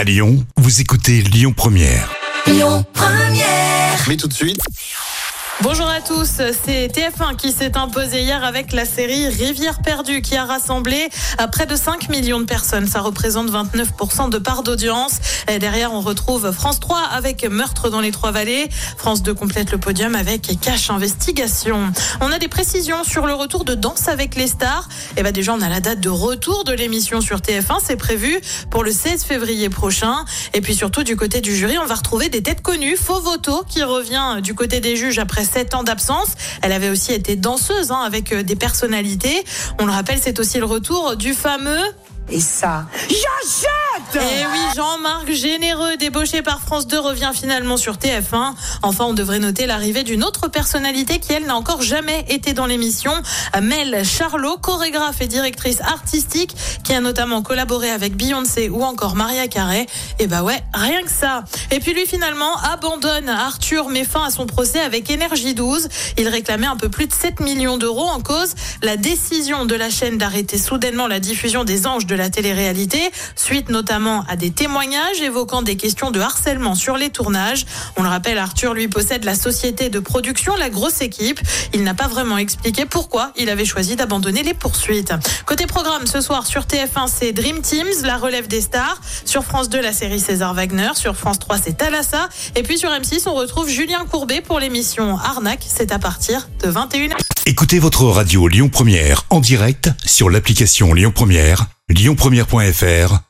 À Lyon, vous écoutez Lyon Première. Mais tout de suite, Bonjour à tous, c'est TF1 qui s'est imposé hier avec la série Rivière perdue qui a rassemblé à près de 5 millions de personnes. Ça représente 29% de part d'audience. Derrière, on retrouve France 3 avec Meurtre dans les Trois-Vallées. France 2 complète le podium avec Cache Investigation. On a des précisions sur le retour de Danse avec les stars. Et ben déjà, on a la date de retour de l'émission sur TF1. C'est prévu pour le 16 février prochain. Et puis surtout, du côté du jury, on va retrouver des têtes connues. Faux Voto qui revient du côté des juges après 7 ans d'absence. Elle avait aussi été danseuse hein, avec euh, des personnalités. On le rappelle, c'est aussi le retour du fameux Et ça, eh oui, Jean-Marc Généreux, débauché par France 2, revient finalement sur TF1. Enfin, on devrait noter l'arrivée d'une autre personnalité qui, elle, n'a encore jamais été dans l'émission. Mel Charlot, chorégraphe et directrice artistique, qui a notamment collaboré avec Beyoncé ou encore Maria Carey. Et bah ouais, rien que ça. Et puis lui, finalement, abandonne. Arthur met fin à son procès avec Énergie 12. Il réclamait un peu plus de 7 millions d'euros en cause. La décision de la chaîne d'arrêter soudainement la diffusion des anges de la télé-réalité, suite notamment à des témoignages évoquant des questions de harcèlement sur les tournages. On le rappelle, Arthur lui possède la société de production La Grosse Équipe. Il n'a pas vraiment expliqué pourquoi il avait choisi d'abandonner les poursuites. Côté programme, ce soir sur TF1, c'est Dream Teams, la relève des stars. Sur France 2, la série César Wagner. Sur France 3, c'est Thalassa. Et puis sur M6, on retrouve Julien Courbet pour l'émission Arnaque. C'est à partir de 21h. Écoutez votre radio Lyon Première en direct sur l'application Lyon Première, lyonpremière.fr